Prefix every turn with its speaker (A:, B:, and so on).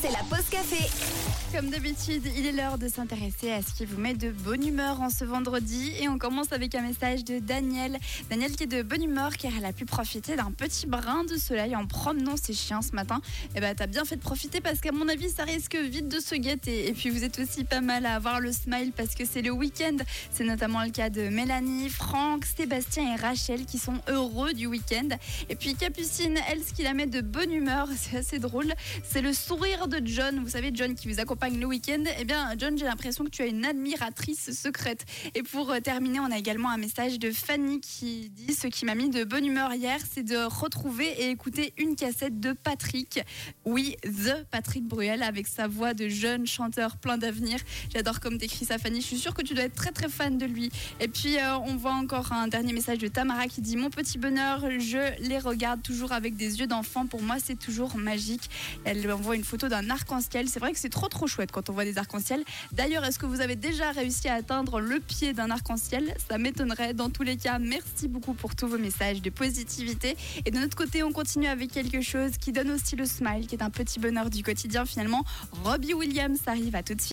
A: C'est la pause café.
B: Comme d'habitude, il est l'heure de s'intéresser à ce qui vous met de bonne humeur en ce vendredi. Et on commence avec un message de Daniel. Daniel qui est de bonne humeur car elle a pu profiter d'un petit brin de soleil en promenant ses chiens ce matin. Et bah t'as bien fait de profiter parce qu'à mon avis ça risque vite de se gâter. Et puis vous êtes aussi pas mal à avoir le smile parce que c'est le week-end. C'est notamment le cas de Mélanie, Franck, Sébastien et Rachel qui sont heureux du week-end. Et puis Capucine, elle, ce qui la met de bonne humeur, c'est assez drôle, c'est le sourire de John. Vous savez, John qui vous accompagne le week-end. Eh bien, John, j'ai l'impression que tu as une admiratrice secrète. Et pour euh, terminer, on a également un message de Fanny qui dit ce qui m'a mis de bonne humeur hier, c'est de retrouver et écouter une cassette de Patrick. Oui, The Patrick Bruel avec sa voix de jeune chanteur plein d'avenir. J'adore comme t'écris ça, Fanny. Je suis sûre que tu dois être très très fan de lui. Et puis, euh, on voit encore un dernier message de Tamara qui dit Mon petit bonheur, je les regarde toujours avec des yeux d'enfant. Pour moi, c'est toujours magique. Elle envoie une d'un arc-en-ciel. C'est vrai que c'est trop trop chouette quand on voit des arcs-en-ciel. D'ailleurs, est-ce que vous avez déjà réussi à atteindre le pied d'un arc-en-ciel? Ça m'étonnerait. Dans tous les cas, merci beaucoup pour tous vos messages de positivité. Et de notre côté, on continue avec quelque chose qui donne aussi le smile, qui est un petit bonheur du quotidien finalement. Robbie Williams arrive à tout de suite.